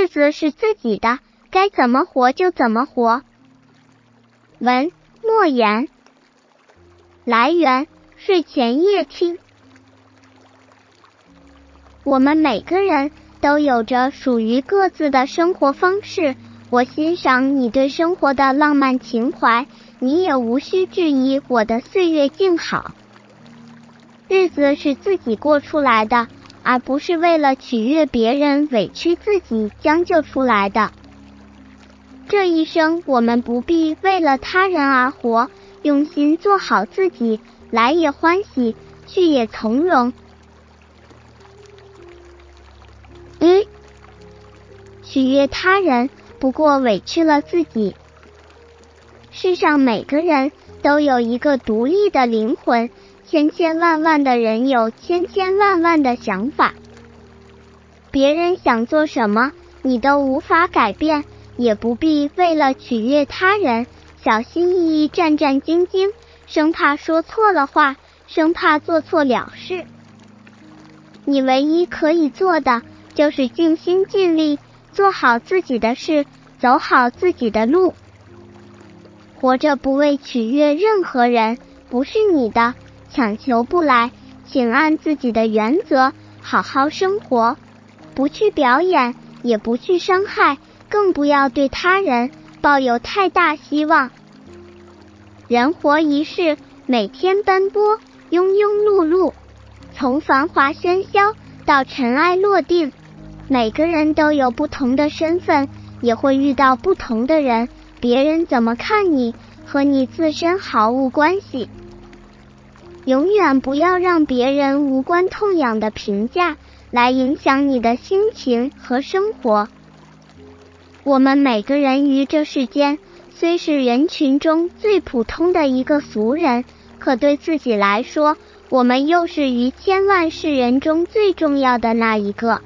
日子是自己的，该怎么活就怎么活。文莫言，来源睡前夜听。我们每个人都有着属于各自的生活方式，我欣赏你对生活的浪漫情怀，你也无需质疑我的岁月静好。日子是自己过出来的。而不是为了取悦别人委屈自己将就出来的。这一生，我们不必为了他人而活，用心做好自己，来也欢喜，去也从容。一，取悦他人，不过委屈了自己。世上每个人都有一个独立的灵魂。千千万万的人有千千万万的想法，别人想做什么，你都无法改变，也不必为了取悦他人，小心翼翼、战战兢兢，生怕说错了话，生怕做错了事。你唯一可以做的，就是尽心尽力做好自己的事，走好自己的路。活着不为取悦任何人，不是你的。强求不来，请按自己的原则好好生活，不去表演，也不去伤害，更不要对他人抱有太大希望。人活一世，每天奔波，庸庸碌碌，从繁华喧嚣到尘埃落定，每个人都有不同的身份，也会遇到不同的人。别人怎么看你，和你自身毫无关系。永远不要让别人无关痛痒的评价来影响你的心情和生活。我们每个人于这世间虽是人群中最普通的一个俗人，可对自己来说，我们又是于千万世人中最重要的那一个。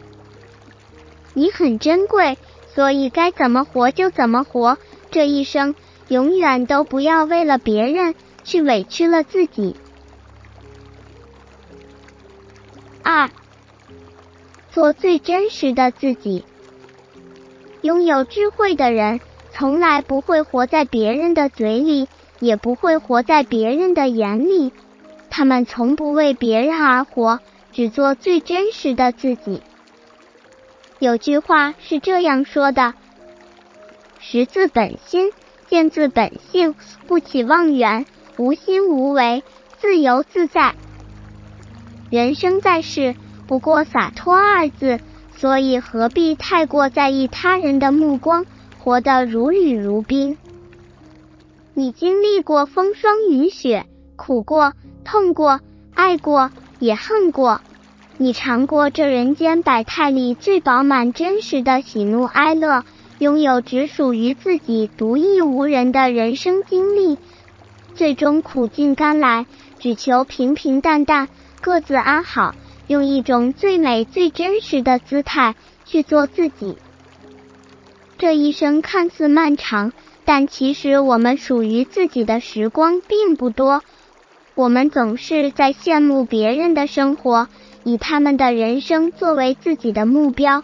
你很珍贵，所以该怎么活就怎么活。这一生，永远都不要为了别人去委屈了自己。二，做最真实的自己。拥有智慧的人，从来不会活在别人的嘴里，也不会活在别人的眼里。他们从不为别人而活，只做最真实的自己。有句话是这样说的：识字本心，见字本性，不起妄言，无心无为，自由自在。人生在世，不过洒脱二字，所以何必太过在意他人的目光，活得如履如冰。你经历过风霜雨雪，苦过、痛过、爱过、也恨过，你尝过这人间百态里最饱满真实的喜怒哀乐，拥有只属于自己独一无人的人生经历，最终苦尽甘来，只求平平淡淡。各自安好，用一种最美、最真实的姿态去做自己。这一生看似漫长，但其实我们属于自己的时光并不多。我们总是在羡慕别人的生活，以他们的人生作为自己的目标。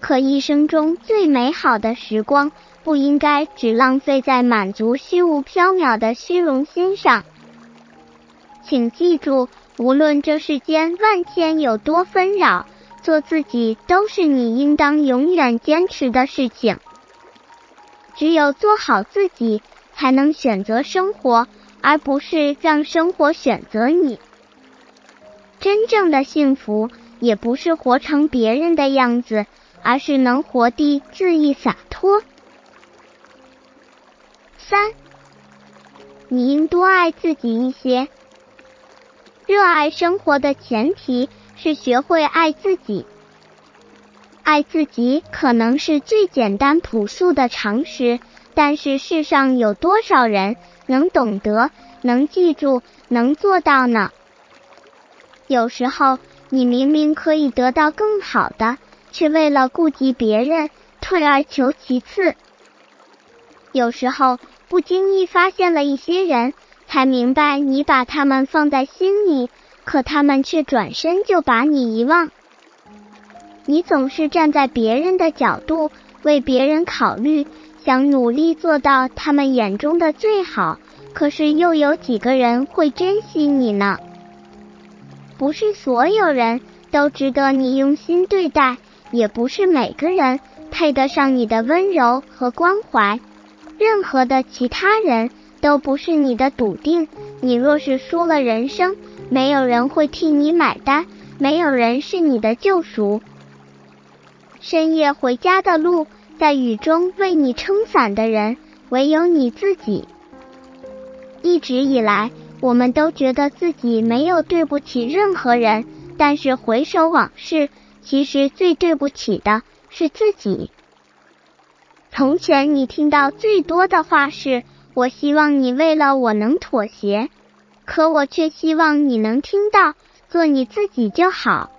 可一生中最美好的时光，不应该只浪费在满足虚无缥缈的虚荣心上。请记住。无论这世间万千有多纷扰，做自己都是你应当永远坚持的事情。只有做好自己，才能选择生活，而不是让生活选择你。真正的幸福，也不是活成别人的样子，而是能活地恣意洒脱。三，你应多爱自己一些。热爱生活的前提是学会爱自己。爱自己可能是最简单朴素的常识，但是世上有多少人能懂得、能记住、能做到呢？有时候你明明可以得到更好的，却为了顾及别人，退而求其次。有时候不经意发现了一些人。才明白，你把他们放在心里，可他们却转身就把你遗忘。你总是站在别人的角度，为别人考虑，想努力做到他们眼中的最好。可是又有几个人会珍惜你呢？不是所有人都值得你用心对待，也不是每个人配得上你的温柔和关怀。任何的其他人都不是你的笃定。你若是输了人生，没有人会替你买单，没有人是你的救赎。深夜回家的路，在雨中为你撑伞的人，唯有你自己。一直以来，我们都觉得自己没有对不起任何人，但是回首往事，其实最对不起的是自己。从前你听到最多的话是“我希望你为了我能妥协”，可我却希望你能听到“做你自己就好”。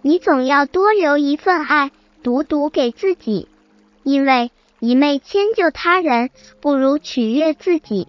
你总要多留一份爱，独独给自己，因为一昧迁就他人，不如取悦自己。